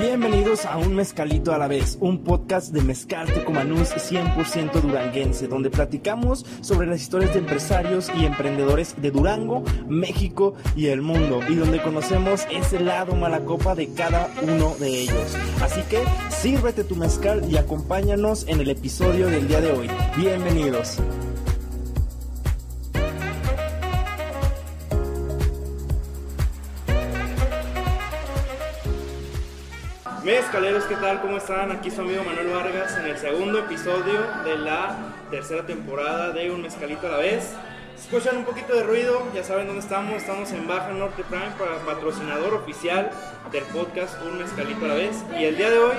Bienvenidos a Un Mezcalito a la vez, un podcast de Mezcal Tecomanús 100% duranguense, donde platicamos sobre las historias de empresarios y emprendedores de Durango, México y el mundo, y donde conocemos ese lado malacopa de cada uno de ellos. Así que sírvete tu mezcal y acompáñanos en el episodio del día de hoy. Bienvenidos. Mezcaleros, ¿qué tal? ¿Cómo están? Aquí su amigo Manuel Vargas en el segundo episodio de la tercera temporada de Un Mezcalito a la vez. Escuchan un poquito de ruido, ya saben dónde estamos. Estamos en Baja Norte Prime, para patrocinador oficial del podcast Un Mezcalito a la vez. Y el día de hoy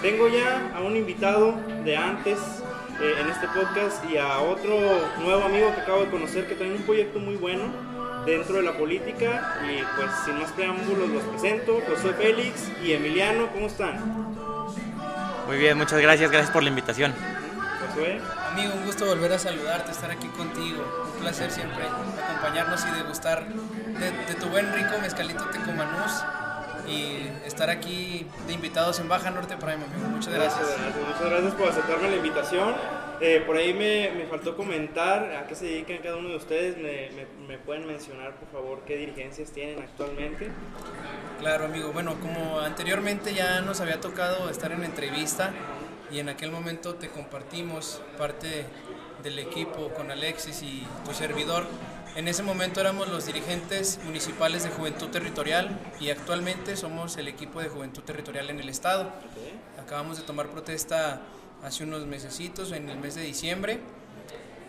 tengo ya a un invitado de antes eh, en este podcast y a otro nuevo amigo que acabo de conocer que tiene un proyecto muy bueno dentro de la política y pues sin más preámbulos los presento, José Félix y Emiliano, ¿cómo están? Muy bien, muchas gracias, gracias por la invitación. Josué. Amigo, un gusto volver a saludarte, estar aquí contigo, un placer siempre acompañarnos y degustar de, de tu buen rico mezcalito tecomanús y estar aquí de invitados en Baja Norte Prime, amigo. Muchas gracias. Muchas gracias, muchas gracias por aceptarme la invitación. Eh, por ahí me, me, faltó comentar a qué se dedican cada uno de ustedes. Me, me, me, pueden mencionar, por favor, qué dirigencias tienen actualmente? Claro, amigo. Bueno, como anteriormente ya nos había tocado estar en entrevista y en aquel momento te compartimos parte del equipo con Alexis y tu servidor. En ese momento éramos los dirigentes municipales de Juventud Territorial y actualmente somos el equipo de Juventud Territorial en el Estado. Acabamos de tomar protesta hace unos mesecitos, en el mes de diciembre,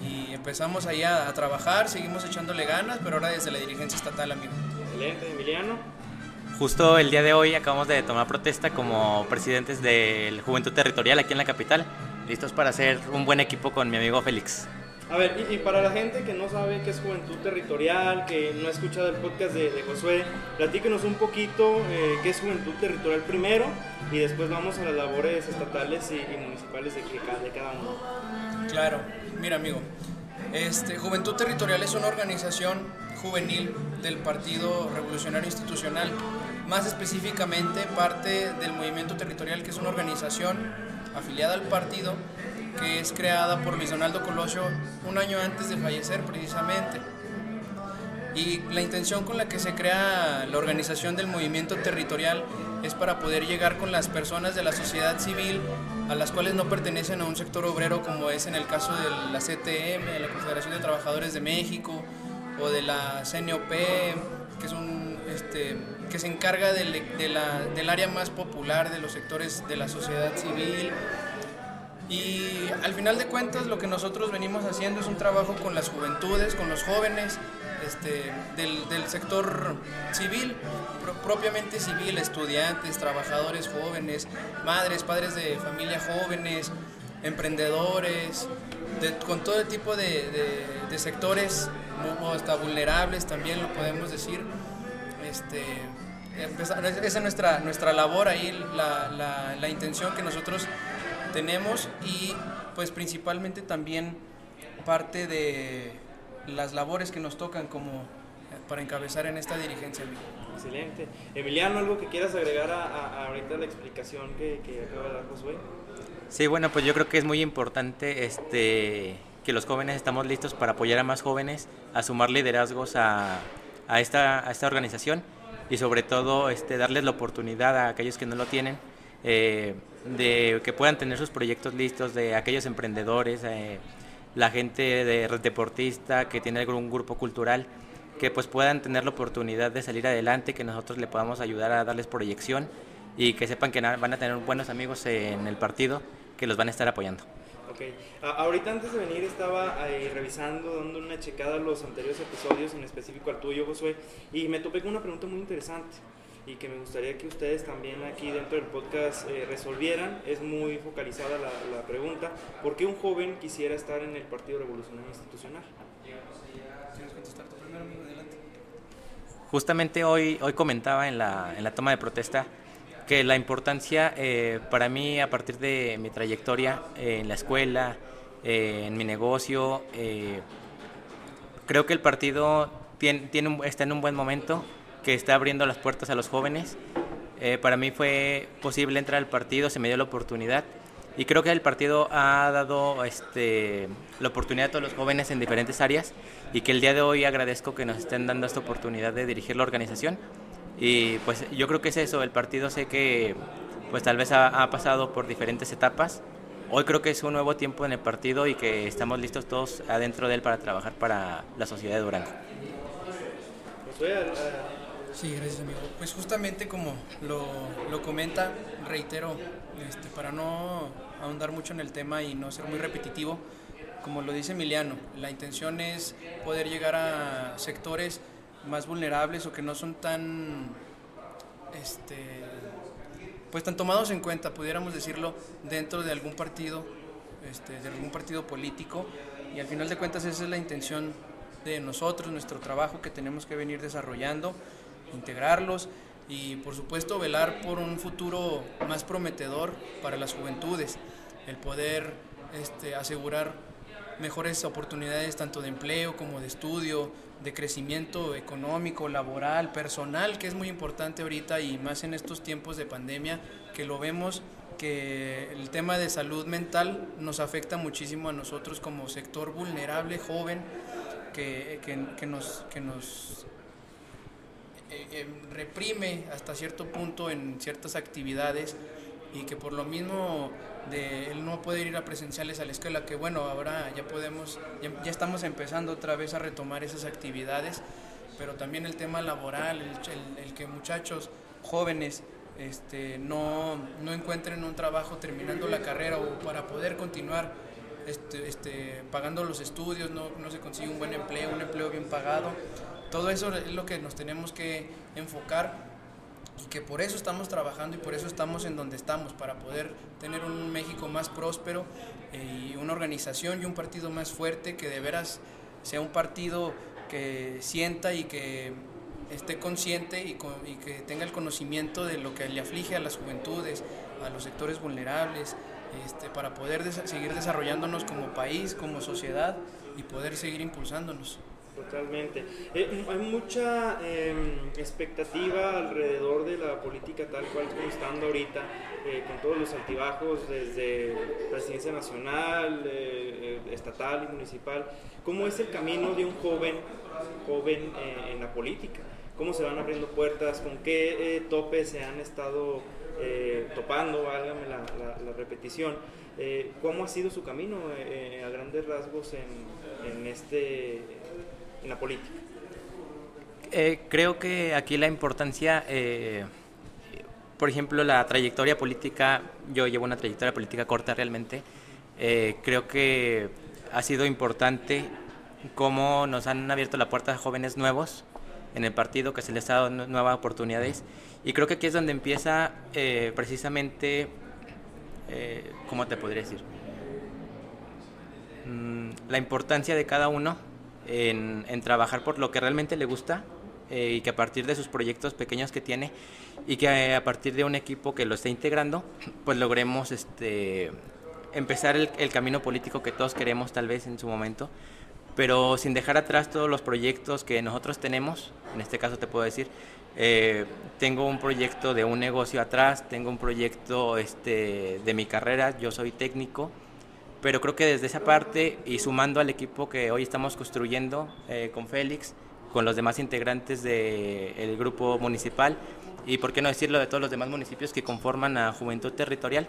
y empezamos ahí a, a trabajar, seguimos echándole ganas, pero ahora desde la dirigencia estatal, amigo. Excelente, Emiliano. Justo el día de hoy acabamos de tomar protesta como presidentes del Juventud Territorial aquí en la capital, listos para hacer un buen equipo con mi amigo Félix. A ver, y, para la gente que no sabe qué es Juventud Territorial, que no ha escuchado el podcast de, de Josué, platíquenos un poquito eh, qué es Juventud Territorial primero y después vamos a las labores estatales y, y municipales de, de, cada uno. Claro, mira amigo, este, Juventud Territorial es una organización juvenil del Partido Revolucionario Institucional, más específicamente parte del Movimiento Territorial, que es una organización afiliada al partido que es creada por Luis Donaldo Colosio un año antes de fallecer precisamente. Y la intención con la que se crea la organización del movimiento territorial es para poder llegar con las personas de la sociedad civil a las cuales no pertenecen a un sector obrero como es en el caso de la CTM, de la Confederación de Trabajadores de México o de la CNOP, que, es un, este, que se encarga del, de la, del área más popular de los sectores de la sociedad civil y al final de cuentas lo que nosotros venimos haciendo es un trabajo con las juventudes, con los jóvenes este, del, sector civil, pro, propiamente civil, estudiantes, trabajadores jóvenes, madres, padres de familia jóvenes, emprendedores, de, con todo el tipo de sectores, hasta vulnerables también lo podemos decir. Este, esa es nuestra, nuestra labor ahí, la, la, la intención que nosotros tenemos y pues principalmente también parte de las labores que nos tocan como para encabezar en esta dirigencia. Excelente. Emiliano, ¿algo que quieras agregar a, a ahorita la explicación que, que acaba de dar Josué? Sí, bueno, pues yo creo que es muy importante este, que los jóvenes estamos listos para apoyar a más jóvenes, a sumar liderazgos a, a, esta, a esta organización y sobre todo este, darles la oportunidad a aquellos que no lo tienen eh, de que puedan tener sus proyectos listos, de aquellos emprendedores, eh, la gente de deportista que tiene algún grupo cultural, que pues puedan tener la oportunidad de salir adelante, que nosotros le podamos ayudar a darles proyección y que sepan que van a tener buenos amigos en el partido que los van a estar apoyando. Okay. ahorita antes de venir estaba ahí revisando, dando una checada a los anteriores episodios, en específico al tuyo, Josué, y me topé con una pregunta muy interesante y que me gustaría que ustedes también aquí dentro del podcast eh, resolvieran. Es muy focalizada la, la, pregunta. ¿Por qué un joven quisiera estar en el Partido Revolucionario Institucional? Justamente hoy, hoy comentaba en la, en la toma de protesta que la importancia eh, para mí a partir de mi trayectoria eh, en la escuela, eh, en mi negocio, creo que el partido tiene, tiene un, está en un buen momento que está abriendo las puertas a los jóvenes. Eh, para mí fue posible entrar al partido, se me dio la oportunidad y creo que el partido ha dado este, la oportunidad a todos los jóvenes en diferentes áreas y que el día de hoy agradezco que nos estén dando esta oportunidad de dirigir la organización. Y pues yo creo que es eso, el partido sé que pues tal vez ha, pasado por diferentes etapas. Hoy creo que es un nuevo tiempo en el partido y que estamos listos todos adentro de él para trabajar para la sociedad de Durango. Sí, gracias amigo. Pues justamente como lo, lo comenta, reitero, este, para no ahondar mucho en el tema y no ser muy repetitivo, como lo dice Emiliano, la intención es poder llegar a sectores más vulnerables o que no son tan este pues tan tomados en cuenta, pudiéramos decirlo, dentro de algún partido, este, de algún partido político, y al final de cuentas esa es la intención de nosotros, nuestro trabajo que tenemos que venir desarrollando, integrarlos y por supuesto velar por un futuro más prometedor para las juventudes, el poder este, asegurar mejores oportunidades tanto de empleo como de estudio, de crecimiento económico, laboral, personal, que es muy importante ahorita y más en estos tiempos de pandemia, que lo vemos que el tema de salud mental nos afecta muchísimo a nosotros como sector vulnerable, joven, que, que nos, que nos eh, eh, reprime hasta cierto punto en ciertas actividades y que por lo mismo de él no poder ir a presenciales a la escuela, que bueno, ahora ya podemos, ya, estamos empezando otra vez a retomar esas actividades, pero también el tema laboral, el, que muchachos jóvenes este, no, no, encuentren un trabajo terminando la carrera o para poder continuar este, este, pagando los estudios, no, no se consigue un buen empleo, un empleo bien pagado todo eso es lo que nos tenemos que enfocar y que por eso estamos trabajando y por eso estamos en donde estamos, para poder tener un México más próspero eh, y una organización y un partido más fuerte que de veras sea un partido que sienta y que esté consciente y, que tenga el conocimiento de lo que le aflige a las juventudes, a los sectores vulnerables, este, para poder seguir desarrollándonos como país, como sociedad y poder seguir impulsándonos. Totalmente. Eh, hay mucha em, expectativa alrededor de la política tal cual como estando ahorita, eh, con todos los altibajos desde presidencia nacional, eh, estatal y municipal. ¿Cómo es el camino de un joven, joven en la política? ¿Cómo se van abriendo puertas? ¿Con qué topes se han estado topando? Válgame la, la, repetición. ¿Cómo ha sido su camino a grandes rasgos en, en este en la política? Eh, creo que aquí la importancia, eh, por ejemplo, la trayectoria política, yo llevo una trayectoria política corta realmente, eh, creo que ha sido importante cómo nos han abierto la puerta a jóvenes nuevos en el partido, que se les ha dado nuevas oportunidades. Y creo que aquí es donde empieza precisamente, ¿cómo te podría decir? Mm, la importancia de cada uno en, trabajar por lo que realmente le gusta eh, y que a partir de sus proyectos pequeños que tiene y que eh, a partir de un equipo que lo esté integrando, pues logremos este, empezar el, camino político que todos queremos tal vez en su momento, pero sin dejar atrás todos los proyectos que nosotros tenemos, en este caso te puedo decir, eh, tengo un proyecto de un negocio atrás, tengo un proyecto este, de mi carrera, yo soy técnico, pero creo que desde esa parte y sumando al equipo que hoy estamos construyendo eh, con Félix, con los demás integrantes del grupo municipal y, por qué no decirlo, de todos los demás municipios que conforman a Juventud Territorial,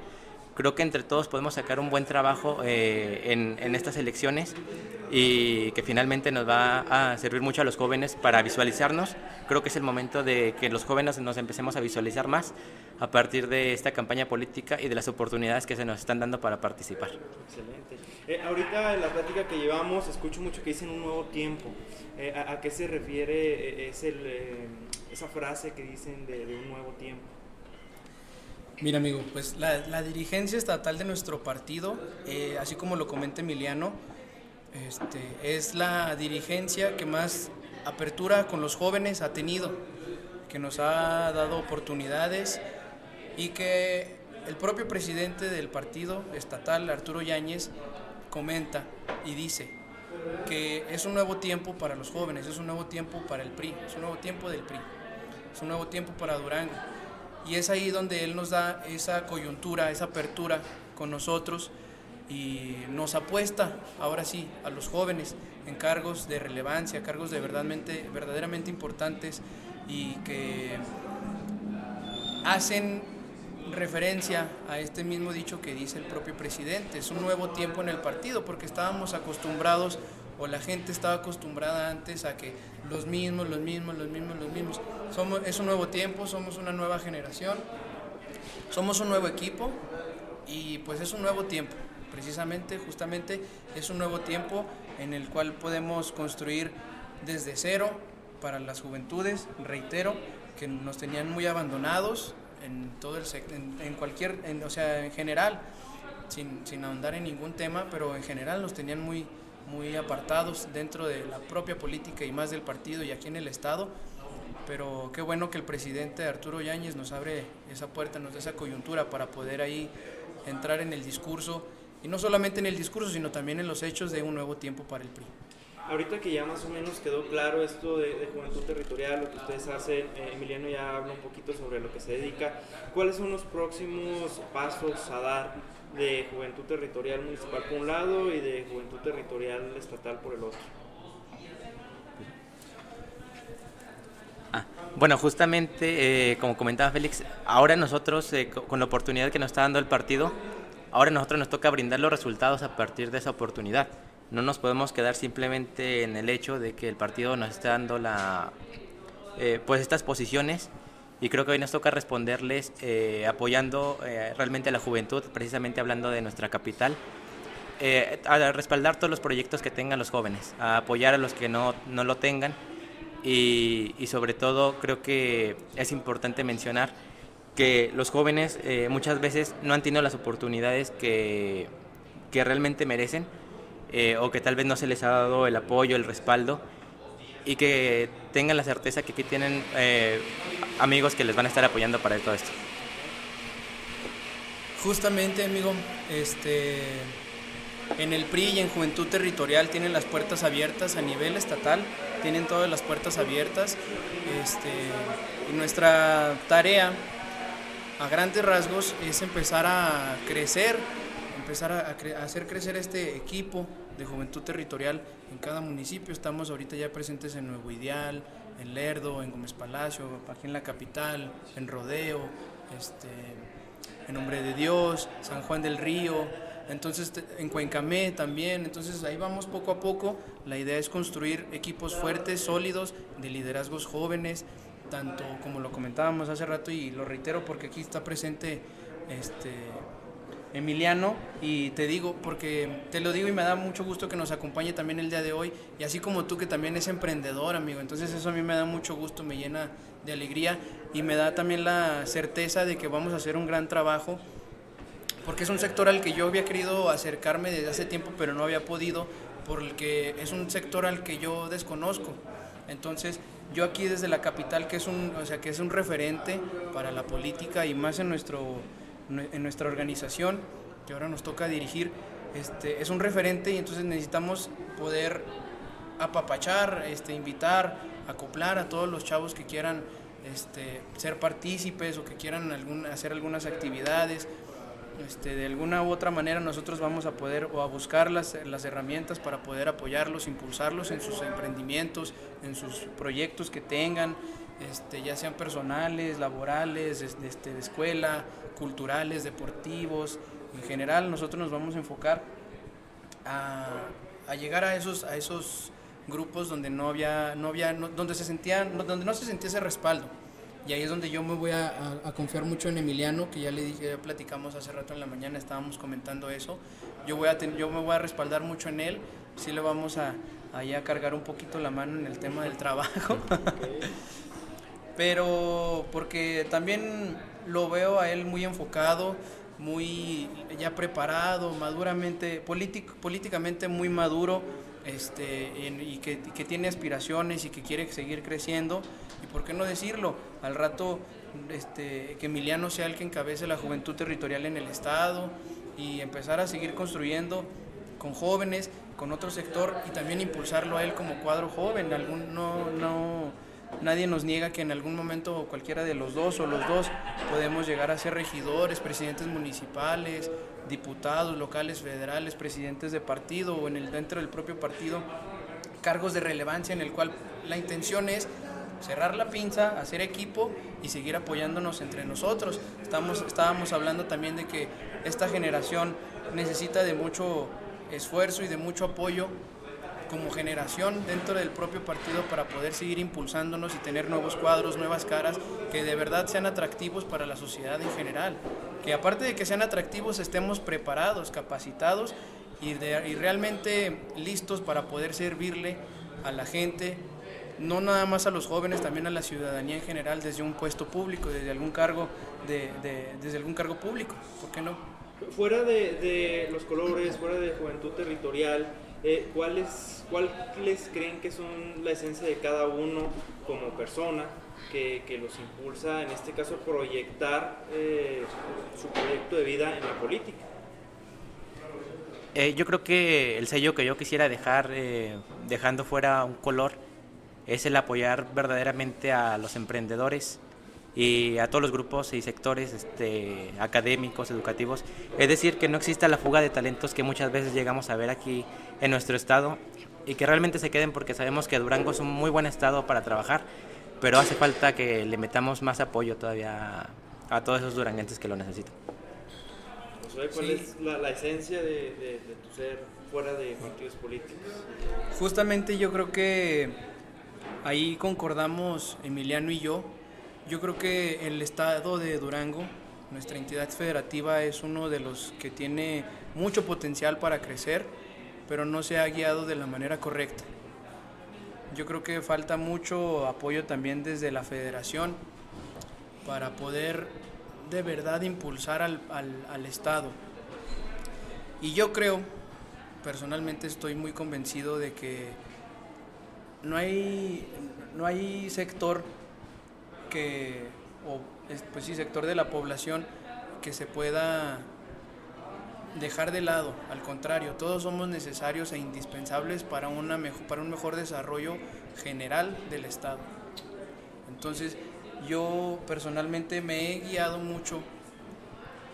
creo que entre todos podemos sacar un buen trabajo eh, en, estas elecciones y que finalmente nos va a servir mucho a los jóvenes para visualizarnos. Creo que es el momento de que los jóvenes nos empecemos a visualizar más a partir de esta campaña política y de las oportunidades que se nos están dando para participar. Excelente. Eh, ahorita en la plática que llevamos escucho mucho que dicen un nuevo tiempo. Eh, a, qué se refiere esa frase que dicen de un nuevo tiempo? Mira, amigo, pues la, dirigencia estatal de nuestro partido, eh, así como lo comenta Emiliano, este, es la dirigencia que más apertura con los jóvenes ha tenido, que nos ha dado oportunidades y que el propio presidente del partido estatal, Arturo Yáñez, comenta y dice que es un nuevo tiempo para los jóvenes, es un nuevo tiempo para el PRI, es un nuevo tiempo del PRI, es un nuevo tiempo para Durango Y es ahí donde él nos da esa coyuntura, esa apertura con nosotros y nos apuesta ahora sí a los jóvenes en cargos de relevancia, cargos de verdaderamente, verdaderamente importantes y que hacen referencia a este mismo dicho que dice el propio presidente. Es un nuevo tiempo en el partido porque estábamos acostumbrados o la gente estaba acostumbrada antes a que los mismos, los mismos, los mismos, los mismos. Somos, es un nuevo tiempo, somos una nueva generación, somos un nuevo equipo y pues es un nuevo tiempo. Precisamente, justamente es un nuevo tiempo en el cual podemos construir desde cero para las juventudes, reitero, que nos tenían muy abandonados en todo el en, en cualquier, o sea, en general, sin, sin ahondar en ningún tema, pero en general nos tenían muy, muy apartados dentro de la propia política y más del partido y aquí en el Estado. Pero qué bueno que el presidente Arturo Yáñez nos abre esa puerta, nos da esa coyuntura para poder ahí entrar en el discurso, y no solamente en el discurso, sino también en los hechos de un nuevo tiempo para el PRI. Ahorita que ya más o menos quedó claro esto de, Juventud Territorial, lo que ustedes hacen, eh, Emiliano ya habla un poquito sobre lo que se dedica, ¿cuáles son los próximos pasos a dar de Juventud Territorial Municipal por un lado y de Juventud Territorial Estatal por el otro? Ah, bueno, justamente, eh, como comentaba Félix, ahora nosotros, eh, con la oportunidad que nos está dando el partido, ahora nosotros nos toca brindar los resultados a partir de esa oportunidad no nos podemos quedar simplemente en el hecho de que el partido nos está dando la, eh, pues estas posiciones y creo que hoy nos toca responderles eh, apoyando eh, realmente a la juventud, precisamente hablando de nuestra capital, a respaldar todos los proyectos que tengan los jóvenes, a apoyar a los que no, no lo tengan y, y, sobre todo creo que es importante mencionar que los jóvenes muchas veces no han tenido las oportunidades que, que realmente merecen eh, o que tal vez no se les ha dado el apoyo, el respaldo y que tengan la certeza que aquí tienen eh, amigos que les van a estar apoyando para todo esto. Justamente, amigo, este, en el PRI y en Juventud Territorial tienen las puertas abiertas a nivel estatal, tienen todas las puertas abiertas. Este, y nuestra tarea, a grandes rasgos, es empezar a crecer empezar a, hacer crecer este equipo de juventud territorial en cada municipio. Estamos ahorita ya presentes en Nuevo Ideal, en Lerdo, en Gómez Palacio, aquí en la capital, en Rodeo, este, en Nombre de Dios, San Juan del Río, entonces en Cuencamé también, entonces ahí vamos poco a poco. La idea es construir equipos fuertes, sólidos, de liderazgos jóvenes, tanto como lo comentábamos hace rato y lo reitero porque aquí está presente este Emiliano y te digo, porque te lo digo y me da mucho gusto que nos acompañe también el día de hoy y así como tú que también es emprendedor, amigo, entonces eso a mí me da mucho gusto, me llena de alegría y me da también la certeza de que vamos a hacer un gran trabajo porque es un sector al que yo había querido acercarme desde hace tiempo pero no había podido porque es un sector al que yo desconozco. Entonces, yo aquí desde la capital que es un, o sea, que es un referente para la política y más en nuestro en nuestra organización, que ahora nos toca dirigir, este, es un referente y entonces necesitamos poder apapachar, este, invitar, acoplar a todos los chavos que quieran este, ser partícipes o que quieran algún, hacer algunas actividades. Este, de alguna u otra manera nosotros vamos a poder o a buscar las, las herramientas para poder apoyarlos, impulsarlos en sus emprendimientos, en sus proyectos que tengan, este, ya sean personales, laborales, este, de escuela, culturales, deportivos. En general, nosotros nos vamos a enfocar a, llegar a esos, a esos grupos donde no había, no había, donde se sentían, donde no se sentía ese respaldo. Y ahí es donde yo me voy a, confiar mucho en Emiliano, que ya le dije, ya platicamos hace rato en la mañana, estábamos comentando eso. Yo, voy a yo me voy a respaldar mucho en él, sí le vamos a, a cargar un poquito la mano en el tema del trabajo. Pero porque también lo veo a él muy enfocado, muy ya preparado, maduramente, políticamente muy maduro, este, y, que, tiene aspiraciones y que quiere seguir creciendo. Y por qué no decirlo, al rato este, que Emiliano sea el que encabece la juventud territorial en el Estado y empezar a seguir construyendo con jóvenes, con otro sector y también impulsarlo a él como cuadro joven. Algún, no, no, nadie nos niega que en algún momento cualquiera de los dos o los dos podemos llegar a ser regidores, presidentes municipales, diputados locales, federales, presidentes de partido o en el dentro del propio partido cargos de relevancia en el cual la intención es cerrar la pinza, hacer equipo y seguir apoyándonos entre nosotros. Estamos, estábamos hablando también de que esta generación necesita de mucho esfuerzo y de mucho apoyo como generación dentro del propio partido para poder seguir impulsándonos y tener nuevos cuadros, nuevas caras que de verdad sean atractivos para la sociedad en general. Que aparte de que sean atractivos estemos preparados, capacitados y, y realmente listos para poder servirle a la gente, no nada más a los jóvenes, también a la ciudadanía en general desde un puesto público, desde algún cargo, de, desde algún cargo público, ¿por qué no? Fuera de, de los colores, fuera de juventud territorial, eh, ¿cuáles, ¿cuáles creen que son la esencia de cada uno como persona que, que los impulsa, en este caso, proyectar eh, su proyecto de vida en la política? Eh, yo creo que el sello que yo quisiera dejar, eh, dejando fuera un color, es el apoyar verdaderamente a los emprendedores y a todos los grupos y sectores este, académicos, educativos. Es decir, que no exista la fuga de talentos que muchas veces llegamos a ver aquí en nuestro estado y que realmente se queden porque sabemos que Durango es un muy buen estado para trabajar, pero hace falta que le metamos más apoyo todavía a todos esos duranguenses que lo necesitan. ¿Cuál es la, esencia de, de tu ser fuera de partidos políticos? Justamente yo creo que ahí concordamos Emiliano y yo. Yo creo que el estado de Durango, nuestra entidad federativa, es uno de los que tiene mucho potencial para crecer pero no se ha guiado de la manera correcta. Yo creo que falta mucho apoyo también desde la federación para poder de verdad impulsar al, al, Estado. Y yo creo, personalmente estoy muy convencido de que no hay, no hay sector que, o pues sí, sector de la población que se pueda dejar de lado, al contrario, todos somos necesarios e indispensables para, una para un mejor desarrollo general del Estado. Entonces, yo personalmente me he guiado mucho,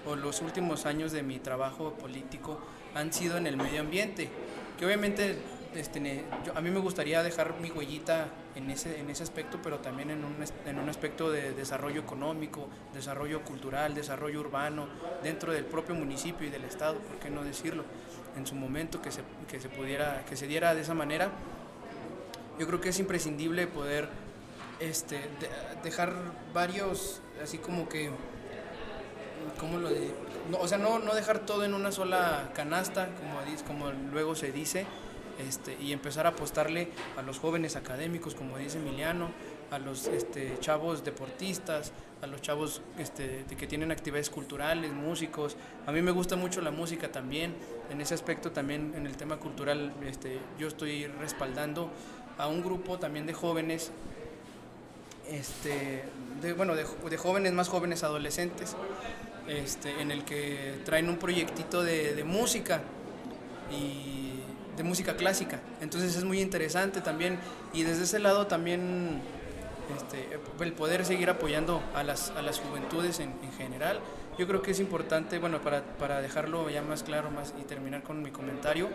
o los últimos años de mi trabajo político han sido en el medio ambiente, que obviamente este, a mí me gustaría dejar mi huellita en ese, en ese aspecto, pero también en un, en un aspecto de desarrollo económico, desarrollo cultural, desarrollo urbano, dentro del propio municipio y del Estado, ¿por qué no decirlo? En su momento que se, que se, pudiera, que se diera de esa manera, yo creo que es imprescindible poder este, dejar varios, así como que, ¿cómo lo de, o sea, no, no dejar todo en una sola canasta, como, como luego se dice, este, y empezar a apostarle a los jóvenes académicos, como dice Emiliano, a los este, chavos deportistas, a los chavos este, que tienen actividades culturales, músicos. A mí me gusta mucho la música también. En ese aspecto también, en el tema cultural, yo estoy respaldando a un grupo también de jóvenes, bueno, de, jóvenes más jóvenes adolescentes, en el que traen un proyectito de, de música y de música clásica. Entonces es muy interesante también y desde ese lado también este, el poder seguir apoyando a las, a las juventudes en, en general. Yo creo que es importante, bueno, para, para, dejarlo ya más claro más y terminar con mi comentario,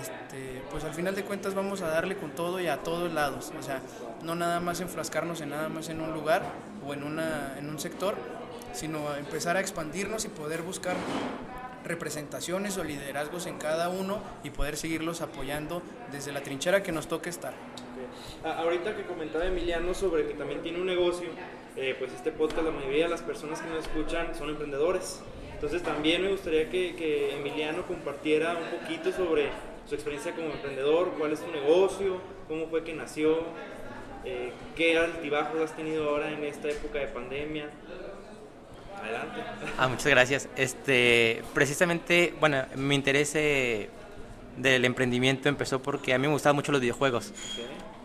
este, pues al final de cuentas vamos a darle con todo y a todos lados. O sea, no nada más enfrascarnos en nada más en un lugar o en, una, en un sector, sino empezar a expandirnos y poder buscar representaciones o liderazgos en cada uno y poder seguirlos apoyando desde la trinchera que nos toque estar. Ahorita que comentaba Emiliano sobre que también tiene un negocio, eh, pues este podcast la mayoría de las personas que nos escuchan son emprendedores. Entonces también me gustaría que, Emiliano compartiera un poquito sobre su experiencia como emprendedor, cuál es su negocio, cómo fue que nació, eh, qué altibajos has tenido ahora en esta época de pandemia. Adelante. Ah, muchas gracias. Este, precisamente, bueno, mi interés eh, del emprendimiento empezó porque a mí me gustaban mucho los videojuegos.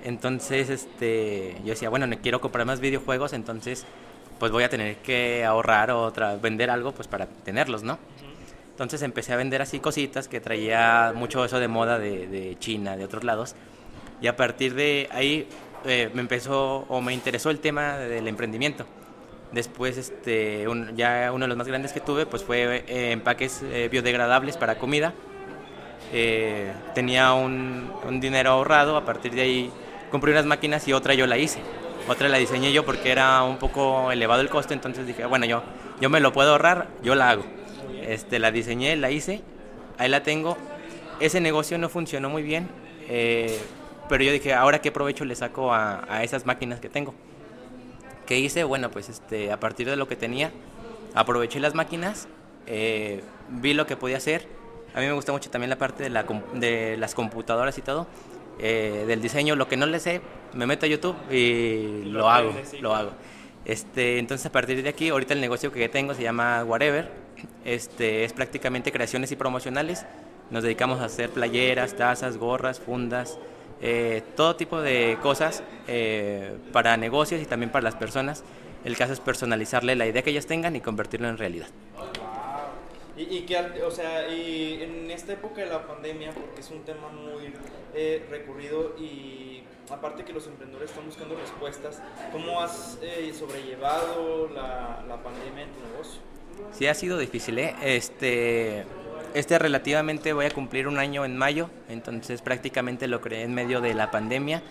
Entonces, este, yo decía, bueno, no quiero comprar más videojuegos, entonces, pues voy a tener que ahorrar o vender algo, pues para tenerlos, ¿no? Entonces empecé a vender así cositas que traía mucho eso de moda de, de China, de otros lados. Y a partir de ahí eh, me empezó o me interesó el tema del emprendimiento. Después, este, ya uno de los más grandes que tuve, pues fue eh, empaques eh, biodegradables para comida. tenía un, dinero ahorrado, a partir de ahí compré unas máquinas y otra yo la hice. Otra la diseñé yo porque era un poco elevado el costo, entonces dije, bueno, yo, yo me lo puedo ahorrar, yo la hago. Este, la diseñé, la hice, ahí la tengo. Ese negocio no funcionó muy bien, pero yo dije, ahora qué provecho le saco a esas máquinas que tengo. ¿Qué hice? Bueno, pues este, a partir de lo que tenía, aproveché las máquinas, eh, vi lo que podía hacer. A mí me gusta mucho también la parte de, la, de las computadoras y todo, eh, del diseño. Lo que no le sé, me meto a YouTube y lo, hago, lo hago. Este, entonces a partir de aquí, ahorita el negocio que tengo se llama Whatever. Este, es prácticamente creaciones y promocionales. Nos dedicamos a hacer playeras, tazas, gorras, fundas, eh, todo tipo de cosas eh, para negocios y también para las personas. El caso es personalizarle la idea que ellas tengan y convertirlo en realidad. Y, que, o sea, y en esta época de la pandemia, porque es un tema muy eh, recurrido y aparte que los emprendedores están buscando respuestas, ¿cómo has sobrellevado la, la, pandemia en tu negocio? Sí, ha sido difícil, ¿eh? Este, este relativamente voy a cumplir un año en mayo, entonces prácticamente lo creé en medio de la pandemia.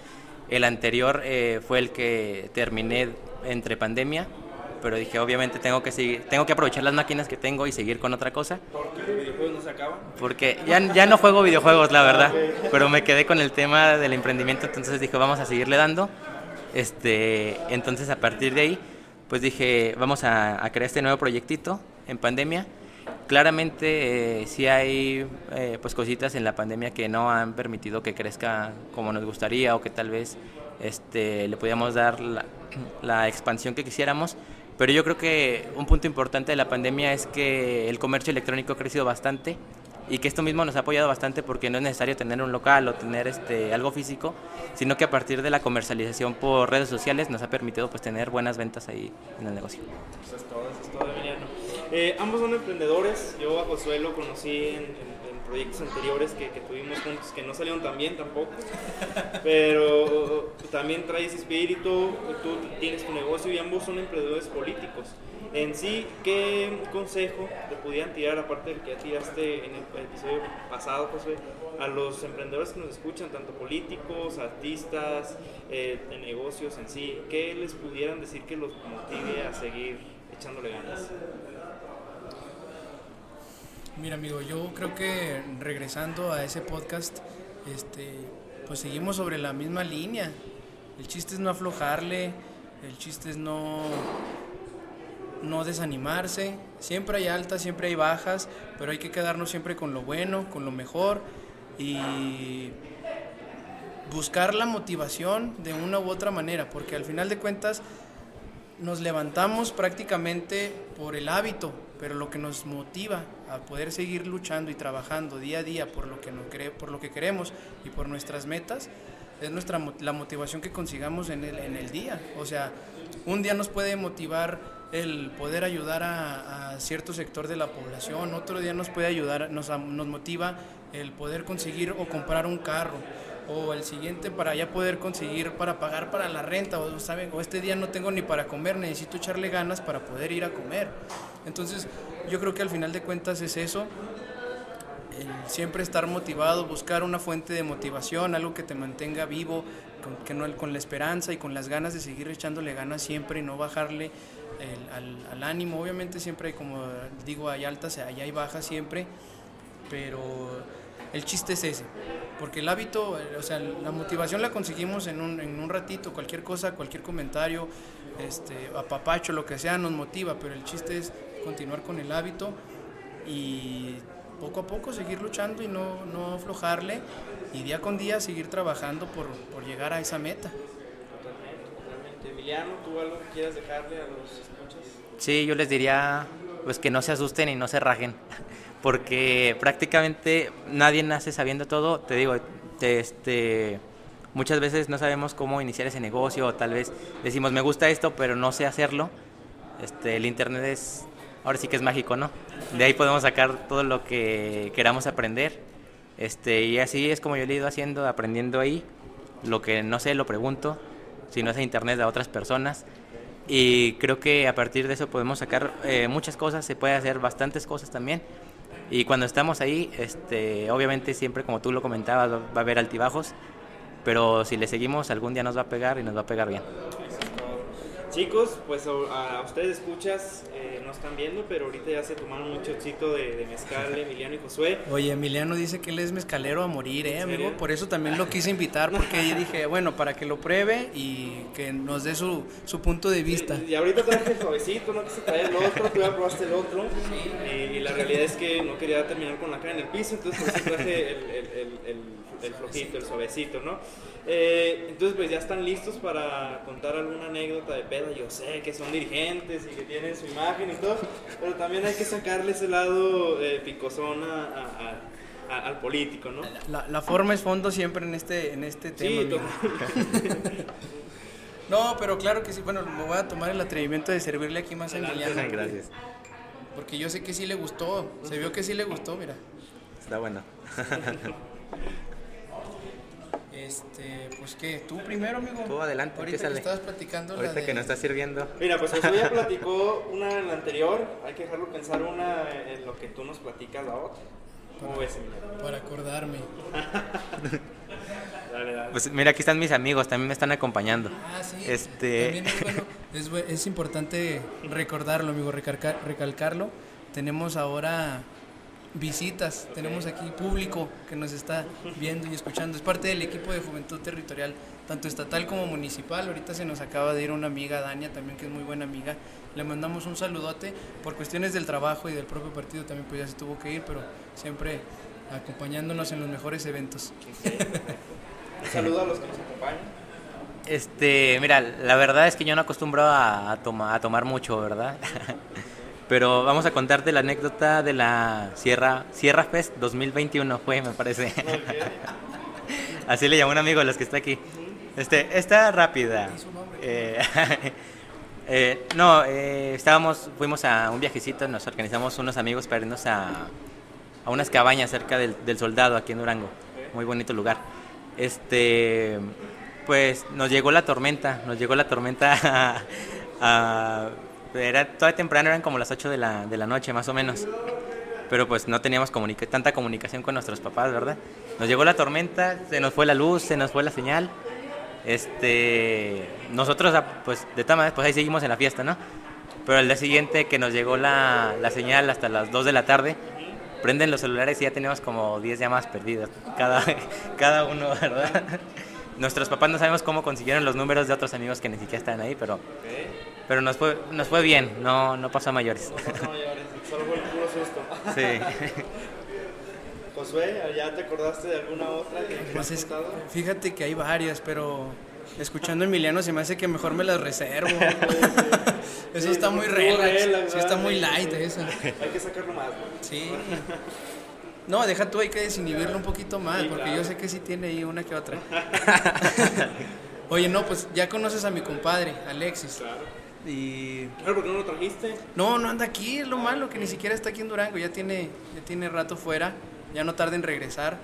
El anterior eh, fue el que terminé entre pandemia, pero dije obviamente tengo que seguir, tengo que aprovechar las máquinas que tengo y seguir con otra cosa. ¿Porque los videojuegos no se acaban? Porque ya, ya no juego videojuegos, la verdad, pero me quedé con el tema del emprendimiento, entonces dije vamos a seguirle dando. Este, entonces a partir de ahí, pues dije vamos a, a crear este nuevo proyectito en pandemia Claramente eh, sí hay eh, pues cositas en la pandemia que no han permitido que crezca como nos gustaría o que tal vez este, le podíamos dar la, la expansión que quisiéramos, pero yo creo que un punto importante de la pandemia es que el comercio electrónico ha crecido bastante y que esto mismo nos ha apoyado bastante porque no es necesario tener un local o tener este algo físico, sino que a partir de la comercialización por redes sociales nos ha permitido pues tener buenas ventas ahí en el negocio. Eso es todo, eso es todo, Emiliano. Eh, ambos son emprendedores. Yo a Josué lo conocí en, proyectos anteriores que, tuvimos juntos, que no salieron tan bien tampoco. Pero también traes espíritu, tú tienes tu negocio y ambos son emprendedores políticos. En sí, ¿qué consejo te pudieran tirar, aparte del que ya tiraste en el episodio pasado, Josué, a los emprendedores que nos escuchan, tanto políticos, artistas, eh, de negocios en sí? ¿Qué les pudieran decir que los motive a seguir echándole ganas? Mira, amigo, yo creo que regresando a ese podcast, este, pues seguimos sobre la misma línea. El chiste es no aflojarle, el chiste es no, no desanimarse. Siempre hay altas, siempre hay bajas, pero hay que quedarnos siempre con lo bueno, con lo mejor y buscar la motivación de una u otra manera, porque al final de cuentas nos levantamos prácticamente por el hábito, pero lo que nos motiva a poder seguir luchando y trabajando día a día por lo que, no por lo que queremos y por nuestras metas es nuestra la motivación que consigamos en el, en el día. O sea, un día nos puede motivar el poder ayudar a, cierto sector de la población, otro día nos puede ayudar, nos, nos motiva el poder conseguir o comprar un carro, o el siguiente para ya poder conseguir para pagar para la renta, o, ¿saben? o este día no tengo ni para comer, necesito echarle ganas para poder ir a comer. Entonces, yo creo que al final de cuentas es eso, el siempre estar motivado, buscar una fuente de motivación, algo que te mantenga vivo, con, que no, con la esperanza y con las ganas de seguir echándole ganas siempre y no bajarle al, ánimo. Obviamente siempre, hay, como digo, hay altas, hay, hay bajas siempre, pero el chiste es ese, porque el hábito, o sea, la motivación la conseguimos en un, en un ratito, cualquier cosa, cualquier comentario, este, apapacho, lo que sea, nos motiva, pero el chiste es continuar con el hábito y poco a poco seguir luchando y no, no aflojarle y día con día seguir trabajando por, por llegar a esa meta. Totalmente, totalmente. Emiliano, ¿tú algo que quieras dejarle a los escuchas? Sí, yo les diría pues que no se asusten y no se rajen, porque prácticamente nadie nace sabiendo todo, te digo, este muchas veces no sabemos cómo iniciar ese negocio o tal vez decimos me gusta esto pero no sé hacerlo. Este, el internet es ahora sí que es mágico, ¿no? De ahí podemos sacar todo lo que queramos aprender. Este, y así es como yo lo he ido haciendo, aprendiendo ahí. Lo que no sé lo pregunto. si no es a internet, a otras personas. Y creo que a partir de eso podemos sacar eh, muchas cosas, se puede hacer bastantes cosas también. Y cuando estamos ahí, este, obviamente siempre como tú lo comentabas, va a haber altibajos, pero si le seguimos algún día nos va a pegar y nos va a pegar bien. Chicos, pues a ustedes escuchas, eh, no están viendo, pero ahorita ya se tomaron un chocito de, de, mezcal Emiliano y Josué. Oye, Emiliano dice que él es mezcalero a morir, ¿eh, amigo? Por eso también lo quise invitar, porque dije, bueno, para que lo pruebe y que nos dé su, su punto de vista. Y, ahorita traje el suavecito, no quise traer el otro, tú ya probaste el otro. Y, y, la realidad es que no quería terminar con la cara en el piso, entonces por eso traje el, el, el, el flojito, el suavecito, ¿no? Eh, entonces, pues ya están listos para contar alguna anécdota de Yo sé que son dirigentes y que tienen su imagen y todo, pero también hay que sacarle ese lado eh, picosón a, a, al político, ¿no? La, la, forma es fondo siempre en este, en este tema. Sí, no, pero claro que sí. Bueno, me voy a tomar el atrevimiento de servirle aquí más a Emiliano. Gracias. Porque yo sé que sí le gustó. Se vio que sí le gustó, mira. Está bueno. Este, pues que tú primero, amigo. Tú adelante, Ahorita que estabas platicando Ahorita la de... que nos estás sirviendo. Mira, pues José ya platicó una en la anterior, hay que dejarlo pensar una en lo que tú nos platicas la otra. ¿Cómo para, ves, Emiliano? Para acordarme. dale, dale. Pues mira, aquí están mis amigos, también me están acompañando. Ah, sí. Este... También es bueno, es, bu- es importante recordarlo, amigo, recalcar- recalcarlo. Tenemos ahora visitas, tenemos aquí público que nos está viendo y escuchando. Es parte del equipo de Juventud Territorial, tanto estatal como municipal. Ahorita se nos acaba de ir una amiga, Dania, también que es muy buena amiga. Le mandamos un saludote. Por cuestiones del trabajo y del propio partido también pues ya se tuvo que ir, pero siempre acompañándonos en los mejores eventos. Un saludo a los que nos acompañan. Este, mira, la verdad es que yo no acostumbro a, a toma- a tomar mucho, ¿verdad? Pero vamos a contarte la anécdota de la Sierra, Sierra Fest 2021 fue, me parece. Así le llamó un amigo de los que está aquí. Este, está rápida. Eh, eh, no, eh, estábamos, fuimos a un viajecito, nos organizamos unos amigos para irnos a, a unas cabañas cerca del, del Soldado, aquí en Durango. Muy bonito lugar. Este, pues nos llegó la tormenta, nos llegó la tormenta a, a- era todavía temprano, eran como las 8 de la, de la noche más o menos. Pero pues no teníamos tanta comunicación con nuestros papás, ¿verdad? Nos llegó la tormenta, se nos fue la luz, se nos fue la señal. Este, nosotros, ah, pues de todas maneras, pues ahí seguimos en la fiesta, ¿no? Pero al día siguiente que nos llegó la, la señal hasta las 2 de la tarde, prenden los celulares y ya tenemos como 10 llamadas perdidas, cada, cada uno, ¿verdad? Nuestros papás no sabemos cómo consiguieron los números de otros amigos que ni siquiera estaban ahí, pero, pero nos, fue, nos fue bien, no, no pasó a mayores. No, ya ahora sí, solo fue el puro susto. Sí. Josué, ¿ya te acordaste de alguna otra que, Pues es- fíjate que hay varias, pero escuchando a Emiliano se me hace que mejor me las reservo. Eso Sí, está muy relax. relax, Sí, está muy light sí. esa. Hay que sacarlo más, ¿no? Sí. No, deja tú, hay que desinhibirlo un poquito más, Sí, porque claro. yo sé que sí tiene ahí una que otra. Oye, no, pues ya conoces a mi compadre, Alexis. Claro. Y Claro, ¿por qué no lo trajiste? no, no anda aquí, es lo malo, que ni siquiera está aquí en Durango, ya tiene, ya tiene rato fuera, ya no tarda en regresar.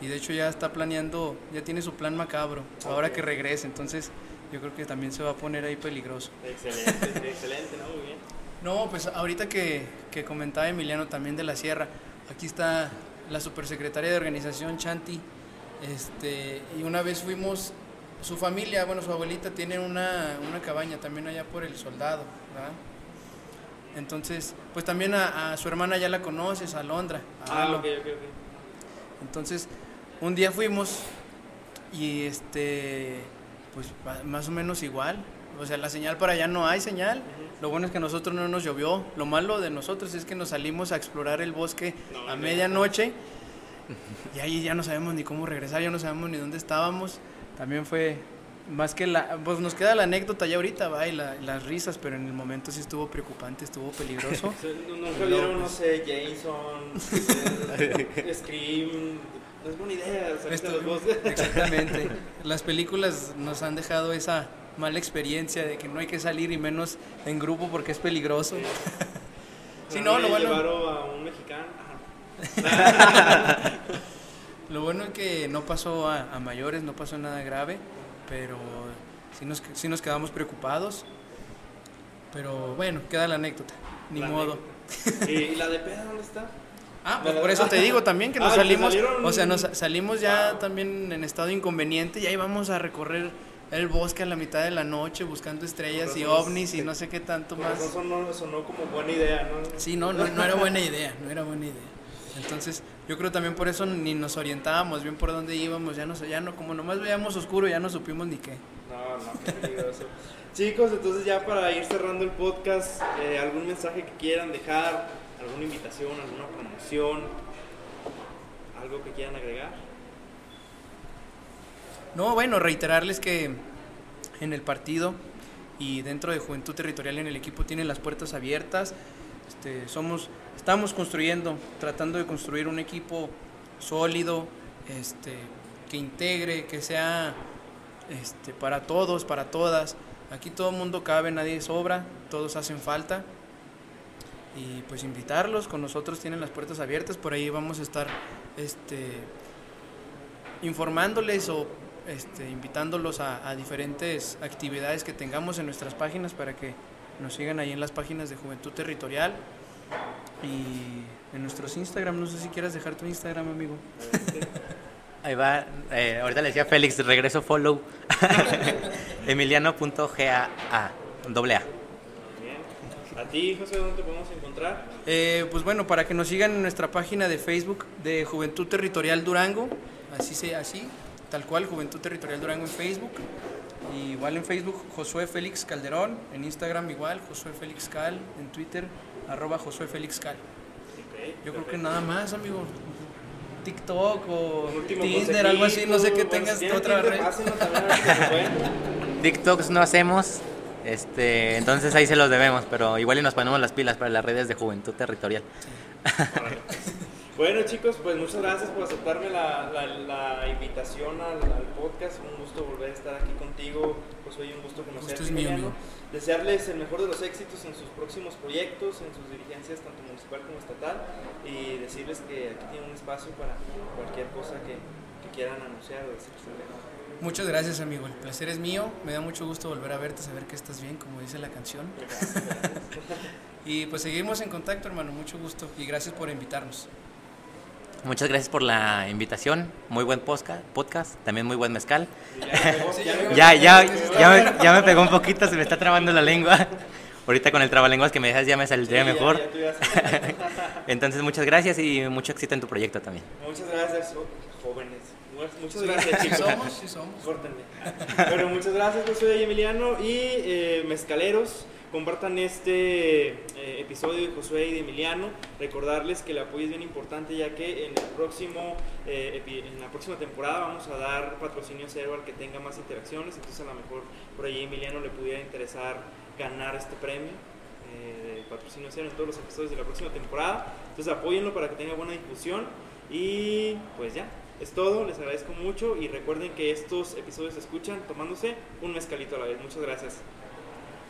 Y de hecho ya está planeando, ya tiene su plan macabro, ahora que regrese, entonces yo creo que también se va a poner ahí peligroso. Excelente, excelente, ¿no? Muy bien. No, pues ahorita que, que comentaba Emiliano también de la sierra, aquí está la supersecretaria de organización Chanti, este, y una vez fuimos, su familia, bueno, su abuelita tiene una, una cabaña también allá por el soldado, ¿verdad? Entonces, pues también a, a su hermana ya la conoces, a Alondra. a Ah, ok, ok, ok. Entonces, un día fuimos y este, pues más o menos igual. O sea, la señal para allá no hay señal. Lo bueno es que a nosotros no nos llovió. Lo malo de nosotros es que nos salimos a explorar el bosque No, a no. medianoche y ahí ya no sabemos ni cómo regresar, ya no sabemos ni dónde estábamos. También fue más que la, pues nos queda la anécdota ya ahorita, va, y la- las risas, pero en el momento sí estuvo preocupante, estuvo peligroso. Nunca No, vieron, no pues. sé, Jason, Scream. No es buena idea. Exactamente. Las películas nos han dejado esa mala experiencia de que no hay que salir y menos en grupo porque es peligroso. Sí, no, lo bueno, Llevaron a un mexicano. Lo bueno es que no pasó a, a mayores, no pasó nada grave, pero sí nos, sí nos quedamos preocupados. Pero bueno, queda la anécdota, ni La modo. ¿Y, y la de peda dónde está? Ah, pues por eso te digo también que nos Ah, salimos, salieron- o sea, nos salimos ya Wow. también en estado inconveniente y ahí vamos a recorrer el bosque a la mitad de la noche buscando estrellas y ovnis y no sé qué tanto más. razón sonó, sonó como buena idea, ¿no? Sí, no, no, no era buena idea, no era buena idea. Entonces, yo creo también por eso ni nos orientábamos bien por dónde íbamos, ya no, sé, ya no, como nomás veíamos oscuro, ya no supimos ni qué. No, no, qué peligroso. Chicos, entonces ya para ir cerrando el podcast, eh, ¿algún mensaje que quieran dejar? ¿Alguna invitación, alguna promoción? ¿Algo que quieran agregar? No, bueno, reiterarles que en el partido y dentro de Juventud Territorial en el equipo tienen las puertas abiertas. Este, somos, estamos construyendo, tratando de construir un equipo sólido, este, que integre, que sea este, para todos, para todas. Aquí todo el mundo cabe, nadie sobra, todos hacen falta. Y pues invitarlos, con nosotros tienen las puertas abiertas, por ahí vamos a estar este, informándoles o este, invitándolos a, a diferentes actividades que tengamos en nuestras páginas para que nos sigan ahí en las páginas de Juventud Territorial y en nuestros Instagram. No sé si quieras dejar tu Instagram, amigo. Ahí va, eh, ahorita le decía Félix, regreso follow. Emiliano.gaa, doble A. ¿A ti, José, dónde te podemos encontrar? Eh, pues bueno, para que nos sigan en nuestra página de Facebook de Juventud Territorial Durango, así se así, tal cual, Juventud Territorial Durango en Facebook. Y igual en Facebook, Josué Félix Calderón, en Instagram igual, Josué Félix Cal, en Twitter, arroba Josué Félix Cal. Yo creo que nada más, amigo. TikTok o Tinder, algo así, no sé qué consejito, tengas bueno, si tienen otra Tinder, red. TikToks no hacemos, este, entonces ahí se los debemos, pero igual y nos ponemos las pilas para las redes de Juventud Territorial. Bueno chicos, pues muchas gracias por aceptarme la, la, la invitación al, al podcast. Un gusto volver a estar aquí contigo, Josué, y un gusto conocerte. gusto es mío. Desearles el mejor de los éxitos en sus próximos proyectos, en sus dirigencias tanto municipal como estatal y decirles que aquí tienen un espacio para cualquier cosa que, que quieran anunciar o decir. Muchas gracias, amigo. El placer es mío. Me da mucho gusto volver a verte, saber que estás bien, como dice la canción. Y pues seguimos en contacto, hermano. Mucho gusto y gracias por invitarnos. Muchas gracias por la invitación, muy buen posca- podcast, también muy buen mezcal. Ya, Ya, ya, ya me, pegó un poquito, se me está trabando la lengua. Ahorita con el trabalenguas que me dejas ya me saldría mejor. Entonces muchas gracias y mucho éxito en tu proyecto también. Muchas gracias, jo- jóvenes. Muchas Sí, gracias, sí chicos. somos, sí somos. Córtenme. Bueno, muchas gracias, Josué y Emiliano. Y eh, mezcaleros, compartan este eh, episodio de Josué y de Emiliano. Recordarles que el apoyo es bien importante, ya que eh, en la próxima temporada vamos a dar patrocinio cero al que tenga más interacciones. Entonces, a lo mejor por ahí Emiliano le pudiera interesar ganar este premio. eh, de patrocinio cero en todos los episodios de la próxima temporada. Entonces apóyenlo para que tenga buena difusión. Y pues ya, es todo, les agradezco mucho y recuerden que estos episodios se escuchan tomándose un mezcalito a la vez. Muchas gracias.